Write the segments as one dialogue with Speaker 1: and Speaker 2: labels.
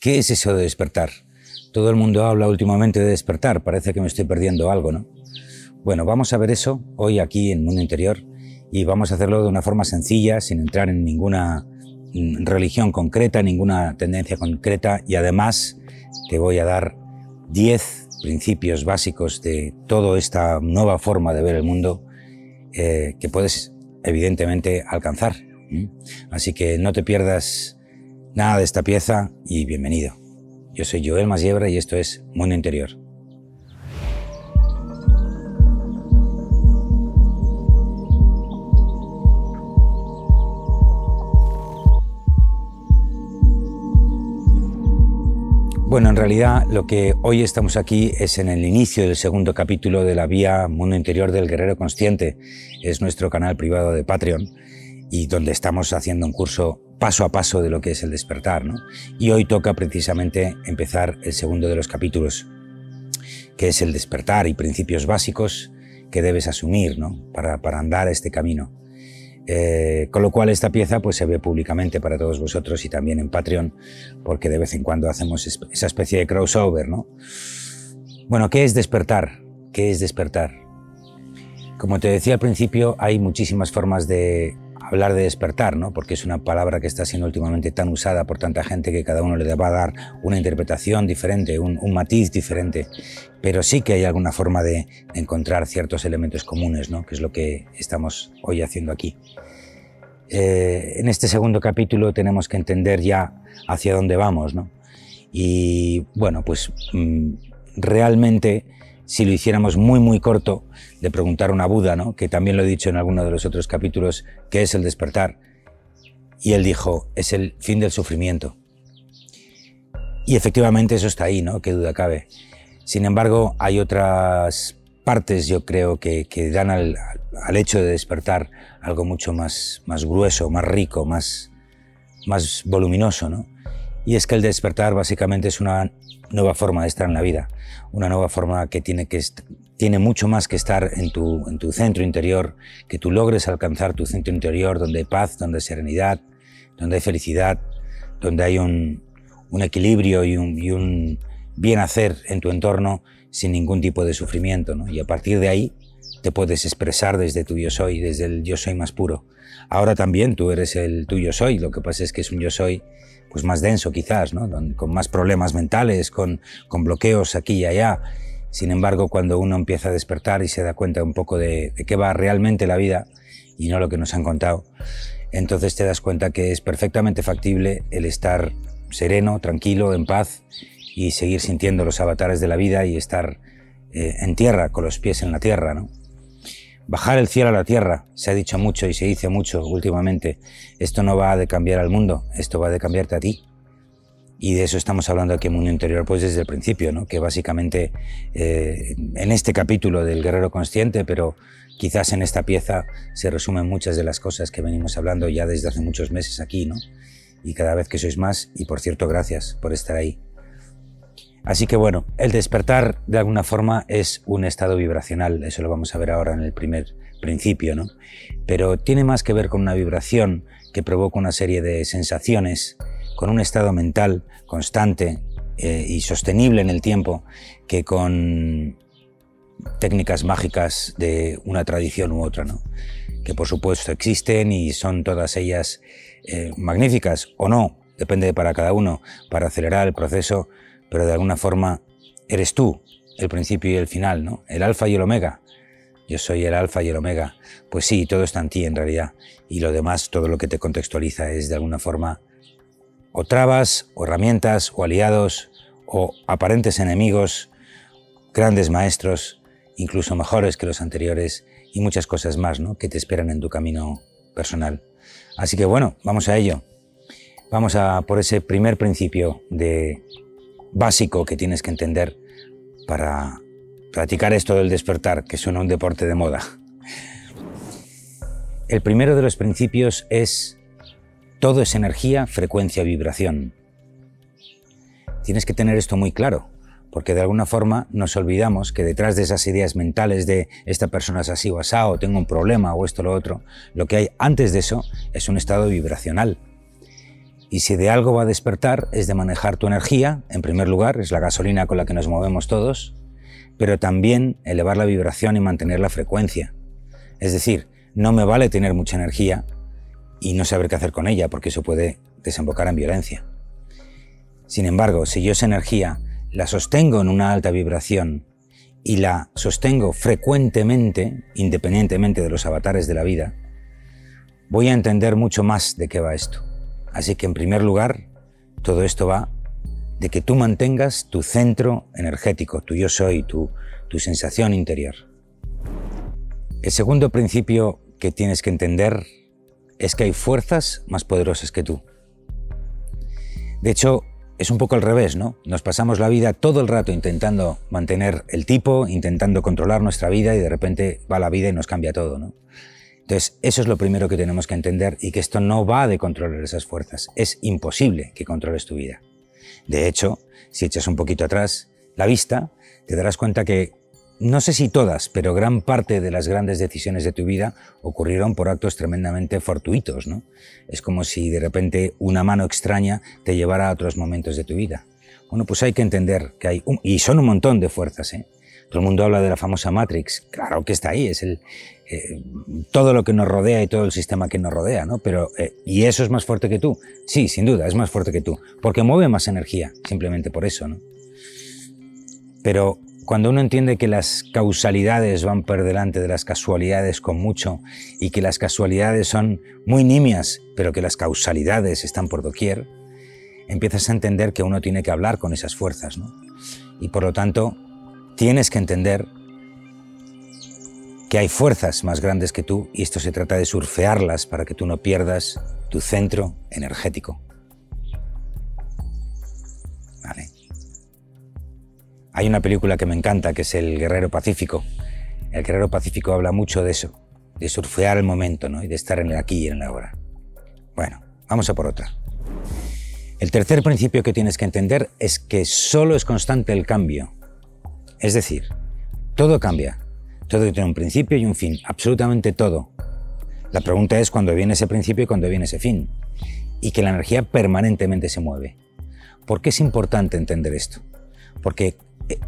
Speaker 1: ¿Qué es eso de despertar? Todo el mundo habla últimamente de despertar, parece que me estoy perdiendo algo, ¿no? Bueno, vamos a ver eso hoy aquí en Mundo Interior y vamos a hacerlo de una forma sencilla, sin entrar en ninguna mm, religión concreta, ninguna tendencia concreta y además te voy a dar 10 principios básicos de toda esta nueva forma de ver el mundo eh, que puedes evidentemente alcanzar. Así que no te pierdas nada de esta pieza y bienvenido. Yo soy Joel Masiebra y esto es Mundo Interior. Bueno, en realidad lo que hoy estamos aquí es en el inicio del segundo capítulo de la vía Mundo Interior del Guerrero Consciente. Es nuestro canal privado de Patreon y donde estamos haciendo un curso paso a paso de lo que es el despertar. ¿no? Y hoy toca precisamente empezar el segundo de los capítulos, que es el despertar y principios básicos que debes asumir ¿no? para, para andar este camino. Eh, con lo cual esta pieza pues se ve públicamente para todos vosotros y también en Patreon, porque de vez en cuando hacemos esa especie de crossover, ¿no? Bueno, ¿qué es despertar? ¿Qué es despertar? Como te decía al principio, hay muchísimas formas de, hablar de despertar, ¿no? porque es una palabra que está siendo últimamente tan usada por tanta gente que cada uno le va a dar una interpretación diferente, un, matiz diferente, pero sí que hay alguna forma de, encontrar ciertos elementos comunes, ¿no? que es lo que estamos hoy haciendo aquí. Eh, en este segundo capítulo tenemos que entender ya hacia dónde vamos, ¿no? Y bueno, pues mm, realmente si lo hiciéramos muy, muy corto, de preguntar a una Buda, ¿no? que también lo he dicho en alguno de los otros capítulos, que es el despertar. Y él dijo, es el fin del sufrimiento. Y efectivamente eso está ahí, ¿no? Qué duda cabe. Sin embargo, hay otras partes, yo creo, que, dan al, al, hecho de despertar algo mucho más, más grueso, más rico, más, más voluminoso, ¿no? Y es que el despertar básicamente es una nueva forma de estar en la vida, una nueva forma que tiene, que tiene mucho más que estar en tu, en tu centro interior, que tú logres alcanzar tu centro interior donde hay paz, donde hay serenidad, donde hay felicidad, donde hay un, un equilibrio y un, y bien hacer en tu entorno sin ningún tipo de sufrimiento. ¿no? Y a partir de ahí te puedes expresar desde tu yo soy, desde el yo soy más puro. Ahora también tú eres el tuyo soy, lo que pasa es que es un yo soy pues más denso quizás, con más problemas mentales, con, bloqueos aquí y allá. Sin embargo, cuando uno empieza a despertar y se da cuenta un poco de qué va realmente la vida y no lo que nos han contado, entonces te das cuenta que es perfectamente factible el estar sereno, tranquilo, en paz y seguir sintiendo los avatares de la vida y estar eh, en tierra, con los pies en la tierra. Bajar el cielo a la tierra, se ha dicho mucho y se dice mucho últimamente. Esto no va de cambiar al mundo, esto va de cambiarte a ti. Y de eso estamos hablando aquí en Mundo Interior, pues desde el principio, ¿no? que básicamente eh, en este capítulo del Guerrero Consciente, pero quizás en esta pieza se resumen muchas de las cosas que venimos hablando ya desde hace muchos meses aquí, ¿no? Y cada vez que sois más, y por cierto, gracias por estar ahí. Así que bueno, el despertar de alguna forma es un estado vibracional, eso lo vamos a ver ahora en el primer principio, ¿no? Pero tiene más que ver con una vibración que provoca una serie de sensaciones, con un estado mental constante eh, y sostenible en el tiempo, que con técnicas mágicas de una tradición u otra, ¿no? Que por supuesto existen y son todas ellas eh, magníficas o no, depende para cada uno, para acelerar el proceso pero de alguna forma eres tú el principio y el final, ¿no? El alfa y el omega. Yo soy el alfa y el omega. Pues sí, todo está en ti en realidad. Y lo demás, todo lo que te contextualiza es de alguna forma o trabas, o herramientas, o aliados, o aparentes enemigos, grandes maestros, incluso mejores que los anteriores, y muchas cosas más, ¿no? Que te esperan en tu camino personal. Así que bueno, vamos a ello. Vamos a por ese primer principio de básico que tienes que entender para practicar esto del despertar, que suena un deporte de moda. El primero de los principios es todo es energía, frecuencia, vibración. Tienes que tener esto muy claro, porque de alguna forma nos olvidamos que detrás de esas ideas mentales de esta persona es así o asá, o tengo un problema, o esto o lo otro, lo que hay antes de eso es un estado vibracional. Y si de algo va a despertar es de manejar tu energía, en primer lugar, es la gasolina con la que nos movemos todos, pero también elevar la vibración y mantener la frecuencia. Es decir, no me vale tener mucha energía y no saber qué hacer con ella, porque eso puede desembocar en violencia. Sin embargo, si yo esa energía la sostengo en una alta vibración y la sostengo frecuentemente, independientemente de los avatares de la vida, voy a entender mucho más de qué va esto. Así que en primer lugar, todo esto va de que tú mantengas tu centro energético, tu yo soy, tu, tu sensación interior. El segundo principio que tienes que entender es que hay fuerzas más poderosas que tú. De hecho, es un poco al revés, ¿no? Nos pasamos la vida todo el rato intentando mantener el tipo, intentando controlar nuestra vida y de repente va la vida y nos cambia todo, ¿no? Entonces, eso es lo primero que tenemos que entender y que esto no va de controlar esas fuerzas. Es imposible que controles tu vida. De hecho, si echas un poquito atrás la vista, te darás cuenta que no sé si todas, pero gran parte de las grandes decisiones de tu vida ocurrieron por actos tremendamente fortuitos, ¿no? Es como si de repente una mano extraña te llevara a otros momentos de tu vida. Bueno, pues hay que entender que hay, y son un montón de fuerzas, ¿eh? Todo el mundo habla de la famosa Matrix. Claro que está ahí, es el, eh, todo lo que nos rodea y todo el sistema que nos rodea, ¿no? Pero, eh, ¿y eso es más fuerte que tú? Sí, sin duda, es más fuerte que tú, porque mueve más energía, simplemente por eso, ¿no? Pero cuando uno entiende que las causalidades van por delante de las casualidades con mucho y que las casualidades son muy nimias, pero que las causalidades están por doquier, empiezas a entender que uno tiene que hablar con esas fuerzas, ¿no? Y por lo tanto, tienes que entender que hay fuerzas más grandes que tú y esto se trata de surfearlas para que tú no pierdas tu centro energético. Vale. Hay una película que me encanta que es El Guerrero Pacífico. El Guerrero Pacífico habla mucho de eso, de surfear el momento ¿no? y de estar en el aquí y en la ahora. Bueno, vamos a por otra. El tercer principio que tienes que entender es que solo es constante el cambio es decir, todo cambia, todo tiene un principio y un fin, absolutamente todo. La pregunta es cuándo viene ese principio y cuándo viene ese fin. Y que la energía permanentemente se mueve. ¿Por qué es importante entender esto? Porque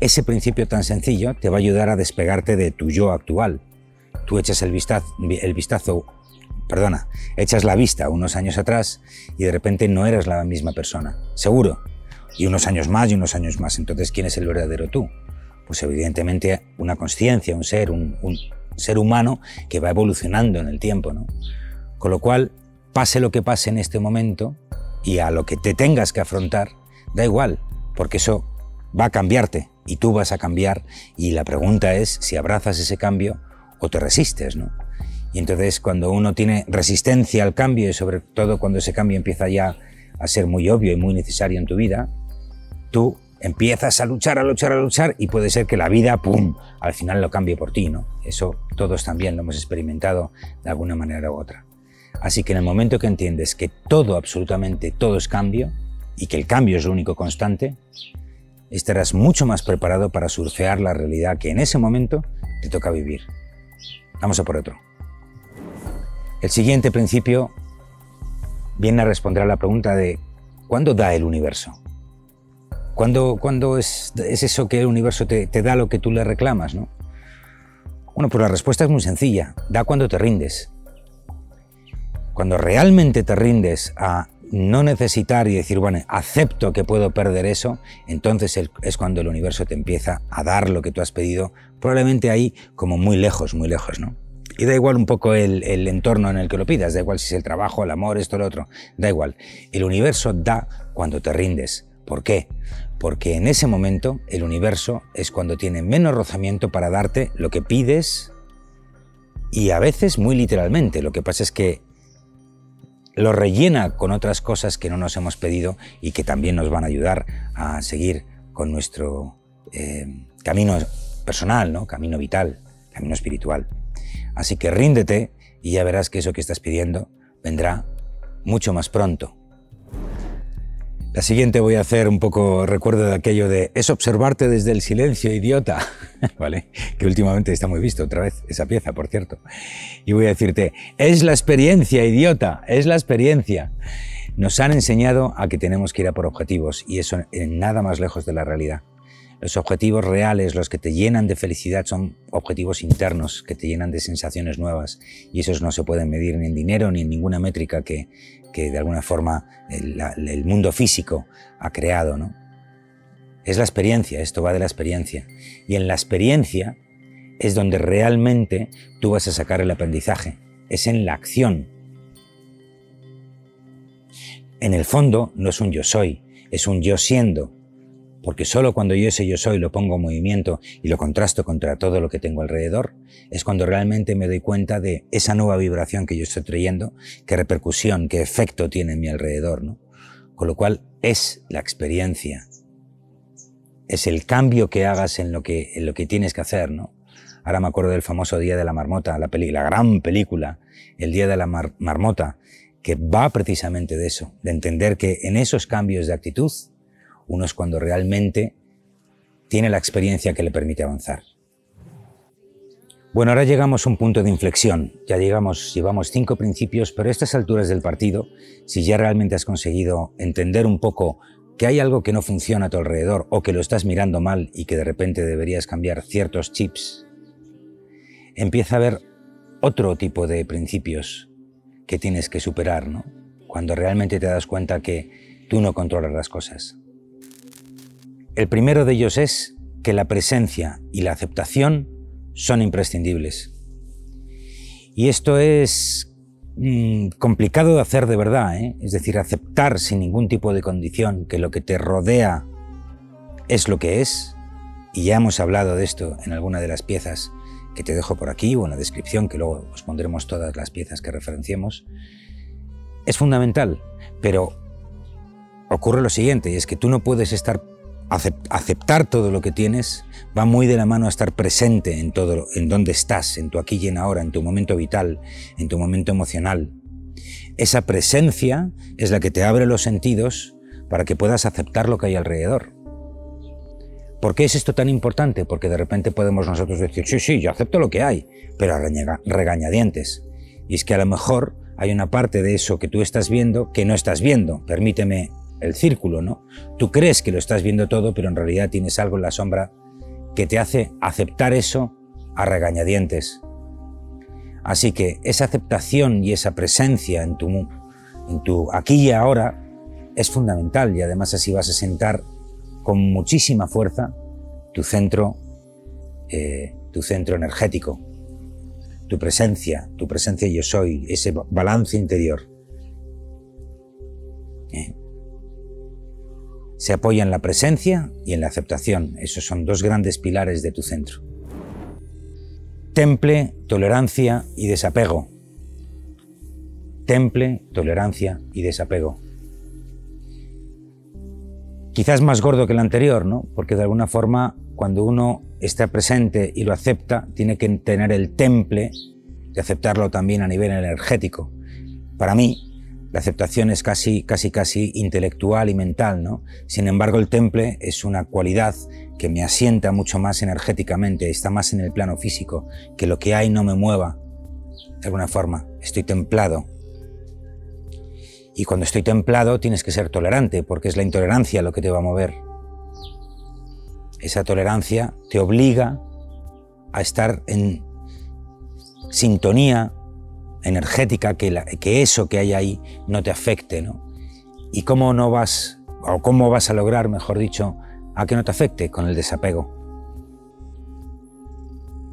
Speaker 1: ese principio tan sencillo te va a ayudar a despegarte de tu yo actual. Tú echas el vistazo, el vistazo, perdona, echas la vista unos años atrás y de repente no eres la misma persona, seguro. Y unos años más y unos años más. Entonces, ¿quién es el verdadero tú? Pues evidentemente una conciencia, un ser, un, ser humano que va evolucionando en el tiempo. ¿no? Con lo cual, pase lo que pase en este momento y a lo que te tengas que afrontar, da igual, porque eso va a cambiarte y tú vas a cambiar y la pregunta es si abrazas ese cambio o te resistes, ¿no? Y entonces cuando uno tiene resistencia al cambio y sobre todo cuando ese cambio empieza ya a ser muy obvio y muy necesario en tu vida, tú empiezas a luchar, a luchar, a luchar y puede ser que la vida, ¡pum!, al final lo cambie por ti, ¿no? Eso todos también lo hemos experimentado de alguna manera u otra. Así que en el momento que entiendes que todo, absolutamente todo es cambio y que el cambio es lo único constante, estarás mucho más preparado para surfear la realidad que en ese momento te toca vivir. Vamos a por otro. El siguiente principio viene a responder a la pregunta de ¿cuándo da el universo? ¿Cuándo, es, eso que el universo te, da lo que tú le reclamas? ¿no? Bueno, pues la respuesta es muy sencilla. Da cuando te rindes. Cuando realmente te rindes a no necesitar y decir, bueno, acepto que puedo perder eso, entonces es cuando el universo te empieza a dar lo que tú has pedido, probablemente ahí como muy lejos, muy lejos, ¿no? Y da igual un poco el, el, entorno en el que lo pidas, da igual si es el trabajo, el amor, esto, lo otro, da igual. El universo da cuando te rindes. ¿Por qué? Porque en ese momento el universo es cuando tiene menos rozamiento para darte lo que pides y a veces muy literalmente. Lo que pasa es que lo rellena con otras cosas que no nos hemos pedido y que también nos van a ayudar a seguir con nuestro eh, camino personal, ¿no? camino vital, camino espiritual. Así que ríndete y ya verás que eso que estás pidiendo vendrá mucho más pronto la siguiente voy a hacer un poco recuerdo de aquello de es observarte desde el silencio, idiota, ¿vale? Que últimamente está muy visto otra vez esa pieza, por cierto. Y voy a decirte, es la experiencia, idiota, es la experiencia. Nos han enseñado a que tenemos que ir a por objetivos y eso en nada más lejos de la realidad. Los objetivos reales, los que te llenan de felicidad, son objetivos internos, que te llenan de sensaciones nuevas. Y esos no se pueden medir ni en dinero ni en ninguna métrica que, de alguna forma el, el, mundo físico ha creado. ¿no? Es la experiencia, esto va de la experiencia. Y en la experiencia es donde realmente tú vas a sacar el aprendizaje. Es en la acción. En el fondo no es un yo soy, es un yo siendo porque solo cuando yo ese yo soy lo pongo en movimiento y lo contrasto contra todo lo que tengo alrededor, es cuando realmente me doy cuenta de esa nueva vibración que yo estoy trayendo, qué repercusión, qué efecto tiene en mi alrededor, ¿no? Con lo cual es la experiencia, es el cambio que hagas en lo que, en lo que tienes que hacer, ¿no? Ahora me acuerdo del famoso Día de la Marmota, la, peli, la gran película, el Día de la Marmota, que va precisamente de eso, de entender que en esos cambios de actitud uno es cuando realmente tiene la experiencia que le permite avanzar. Bueno, ahora llegamos a un punto de inflexión. Ya llegamos, llevamos cinco principios, pero a estas alturas del partido, si ya realmente has conseguido entender un poco que hay algo que no funciona a tu alrededor o que lo estás mirando mal y que de repente deberías cambiar ciertos chips, empieza a haber otro tipo de principios que tienes que superar, ¿no? Cuando realmente te das cuenta que tú no controlas las cosas. El primero de ellos es que la presencia y la aceptación son imprescindibles. Y esto es mm, complicado de hacer de verdad, ¿eh? es decir, aceptar sin ningún tipo de condición que lo que te rodea es lo que es, y ya hemos hablado de esto en alguna de las piezas que te dejo por aquí o en la descripción, que luego os pondremos todas las piezas que referenciemos, es fundamental, pero ocurre lo siguiente, y es que tú no puedes estar aceptar todo lo que tienes va muy de la mano a estar presente en todo, en donde estás, en tu aquí y en ahora, en tu momento vital, en tu momento emocional. Esa presencia es la que te abre los sentidos para que puedas aceptar lo que hay alrededor. ¿Por qué es esto tan importante? Porque de repente podemos nosotros decir, sí, sí, yo acepto lo que hay, pero a regañadientes. Y es que a lo mejor hay una parte de eso que tú estás viendo que no estás viendo. Permíteme el círculo, ¿no? Tú crees que lo estás viendo todo, pero en realidad tienes algo en la sombra que te hace aceptar eso a regañadientes. Así que esa aceptación y esa presencia en tu, en tu aquí y ahora es fundamental y además así vas a sentar con muchísima fuerza tu centro, eh, tu centro energético, tu presencia, tu presencia yo soy, ese balance interior. ¿Eh? Se apoya en la presencia y en la aceptación. Esos son dos grandes pilares de tu centro. Temple, tolerancia y desapego. Temple, tolerancia y desapego. Quizás más gordo que el anterior, ¿no? Porque de alguna forma, cuando uno está presente y lo acepta, tiene que tener el temple de aceptarlo también a nivel energético. Para mí, la aceptación es casi, casi, casi intelectual y mental, ¿no? Sin embargo, el temple es una cualidad que me asienta mucho más energéticamente, está más en el plano físico, que lo que hay no me mueva. De alguna forma, estoy templado. Y cuando estoy templado tienes que ser tolerante, porque es la intolerancia lo que te va a mover. Esa tolerancia te obliga a estar en sintonía energética, que, que eso que hay ahí no te afecte, ¿no? ¿Y cómo no vas, o cómo vas a lograr, mejor dicho, a que no te afecte con el desapego?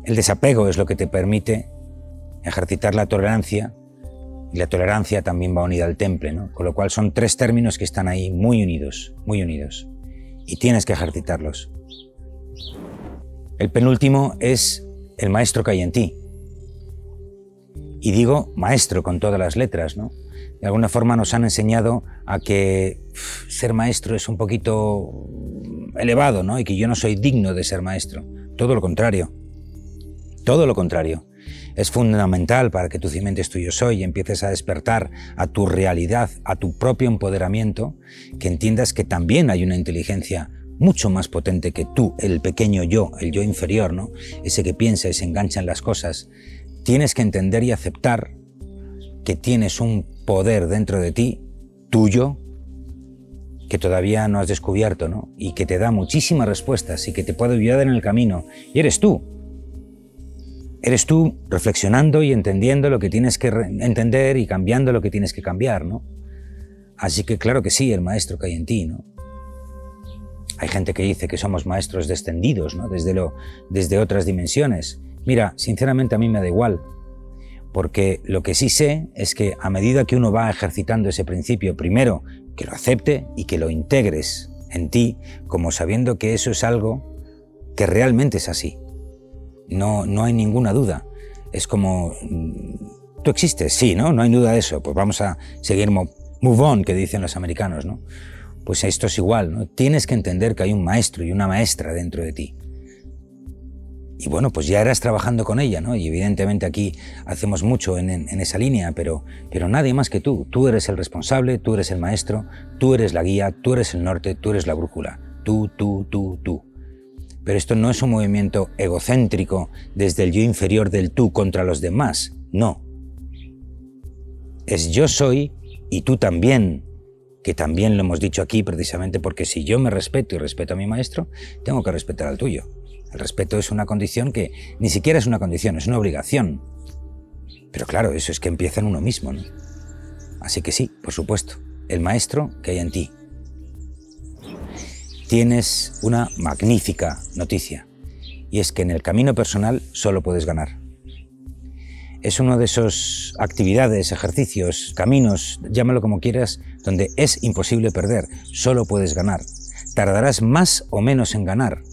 Speaker 1: El desapego es lo que te permite ejercitar la tolerancia y la tolerancia también va unida al temple, ¿no? Con lo cual son tres términos que están ahí muy unidos, muy unidos. Y tienes que ejercitarlos. El penúltimo es el maestro que hay en ti. Y digo maestro con todas las letras, ¿no? De alguna forma nos han enseñado a que ser maestro es un poquito elevado, ¿no? Y que yo no soy digno de ser maestro. Todo lo contrario. Todo lo contrario. Es fundamental para que tu cimiento tuyo soy y empieces a despertar a tu realidad, a tu propio empoderamiento, que entiendas que también hay una inteligencia mucho más potente que tú, el pequeño yo, el yo inferior, ¿no? Ese que piensa y se engancha en las cosas, tienes que entender y aceptar que tienes un poder dentro de ti tuyo que todavía no has descubierto, ¿no? Y que te da muchísimas respuestas y que te puede ayudar en el camino. Y eres tú. Eres tú reflexionando y entendiendo lo que tienes que entender y cambiando lo que tienes que cambiar, ¿no? Así que claro que sí, el maestro que hay en ti, ¿no? Hay gente que dice que somos maestros descendidos, ¿no? Desde, lo, desde otras dimensiones. Mira, sinceramente a mí me da igual, porque lo que sí sé es que a medida que uno va ejercitando ese principio, primero que lo acepte y que lo integres en ti, como sabiendo que eso es algo que realmente es así. No, no hay ninguna duda. Es como, mm, tú existes, sí, ¿no? No hay duda de eso. Pues vamos a seguir move on, que dicen los americanos, ¿no? Pues esto es igual. Tienes que entender que hay un maestro y una maestra dentro de ti. Y bueno, pues ya eras trabajando con ella, ¿no? Y evidentemente aquí hacemos mucho en, esa línea, pero, pero nadie más que tú. Tú eres el responsable, tú eres el maestro, tú eres la guía, tú eres el norte, tú eres la brújula. Tú, tú, tú, tú. Pero esto no es un movimiento egocéntrico desde el yo inferior del tú contra los demás, no. Es yo soy y tú también, que también lo hemos dicho aquí precisamente porque si yo me respeto y respeto a mi maestro, tengo que respetar al tuyo. El respeto es una condición que ni siquiera es una condición, es una obligación. Pero claro, eso es que empieza en uno mismo, ¿no? Así que sí, por supuesto, el maestro que hay en ti. Tienes una magnífica noticia, y es que en el camino personal solo puedes ganar es uno de esos actividades, ejercicios, caminos, llámalo como quieras, donde es imposible perder, solo puedes ganar. Tardarás más o menos en ganar.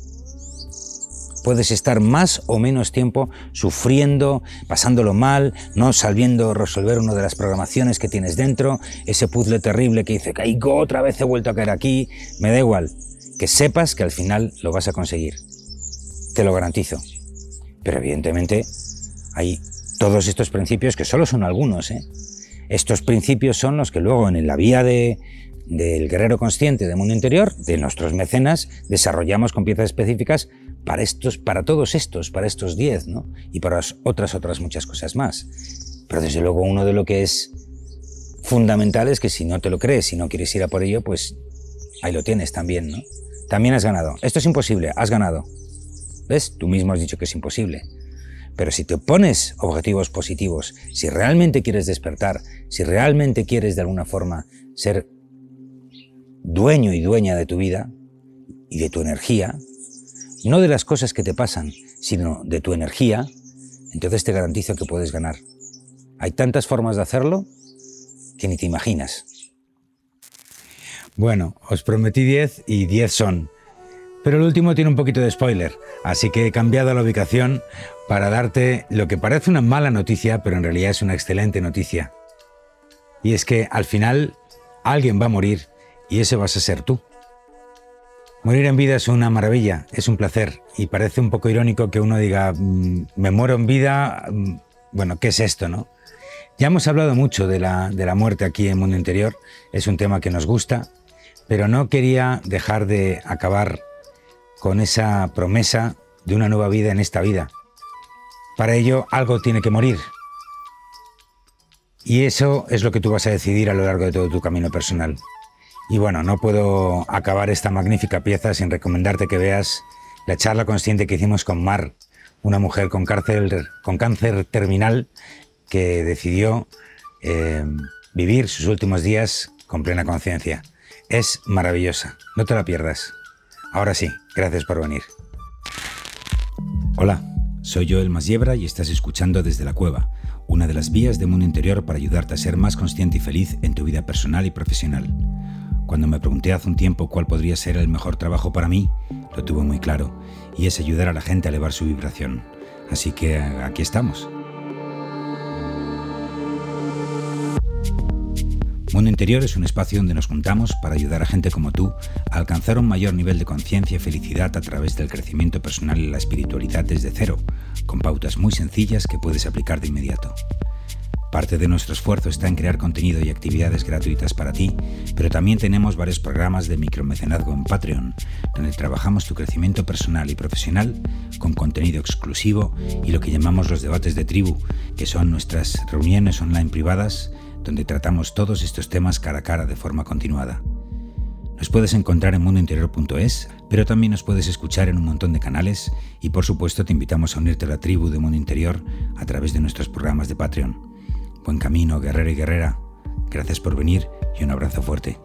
Speaker 1: Puedes estar más o menos tiempo sufriendo, pasándolo mal, no sabiendo resolver una de las programaciones que tienes dentro, ese puzzle terrible que dice, caigo otra vez, he vuelto a caer aquí, me da igual, que sepas que al final lo vas a conseguir. Te lo garantizo. Pero evidentemente hay todos estos principios, que solo son algunos, ¿eh? estos principios son los que luego en la vía de, del guerrero consciente de mundo interior, de nuestros mecenas, desarrollamos con piezas específicas para estos, para todos estos, para estos diez, ¿no? Y para otras, otras muchas cosas más. Pero desde luego uno de lo que es fundamental es que si no te lo crees, si no quieres ir a por ello, pues ahí lo tienes también, ¿no? También has ganado. Esto es imposible, has ganado. ¿Ves? Tú mismo has dicho que es imposible. Pero si te pones objetivos positivos, si realmente quieres despertar, si realmente quieres de alguna forma ser dueño y dueña de tu vida y de tu energía, no de las cosas que te pasan, sino de tu energía, entonces te garantizo que puedes ganar. Hay tantas formas de hacerlo que ni te imaginas. Bueno, os prometí 10 y 10 son. Pero el último tiene un poquito de spoiler, así que he cambiado la ubicación para darte lo que parece una mala noticia, pero en realidad es una excelente noticia. Y es que al final alguien va a morir y ese vas a ser tú. Morir en vida es una maravilla, es un placer y parece un poco irónico que uno diga, mm, me muero en vida, mm, bueno, ¿qué es esto, no? Ya hemos hablado mucho de la, de la muerte aquí en Mundo Interior, es un tema que nos gusta, pero no quería dejar de acabar con esa promesa de una nueva vida en esta vida. Para ello algo tiene que morir. Y eso es lo que tú vas a decidir a lo largo de todo tu camino personal. Y bueno, no puedo acabar esta magnífica pieza sin recomendarte que veas la charla consciente que hicimos con Mar, una mujer con cáncer, con cáncer terminal que decidió eh, vivir sus últimos días con plena conciencia. Es maravillosa, no te la pierdas. Ahora sí, gracias por venir. Hola, soy Joel Masiebra y estás escuchando Desde la Cueva, una de las vías de mundo interior para ayudarte a ser más consciente y feliz en tu vida personal y profesional. Cuando me pregunté hace un tiempo cuál podría ser el mejor trabajo para mí, lo tuve muy claro, y es ayudar a la gente a elevar su vibración. Así que aquí estamos. Mundo Interior es un espacio donde nos juntamos para ayudar a gente como tú a alcanzar un mayor nivel de conciencia y felicidad a través del crecimiento personal y la espiritualidad desde cero, con pautas muy sencillas que puedes aplicar de inmediato. Parte de nuestro esfuerzo está en crear contenido y actividades gratuitas para ti, pero también tenemos varios programas de micromecenazgo en Patreon, donde trabajamos tu crecimiento personal y profesional con contenido exclusivo y lo que llamamos los debates de tribu, que son nuestras reuniones online privadas, donde tratamos todos estos temas cara a cara de forma continuada. Nos puedes encontrar en mundointerior.es, pero también nos puedes escuchar en un montón de canales y por supuesto te invitamos a unirte a la tribu de Mundo Interior a través de nuestros programas de Patreon. Buen camino, guerrero y guerrera. Gracias por venir y un abrazo fuerte.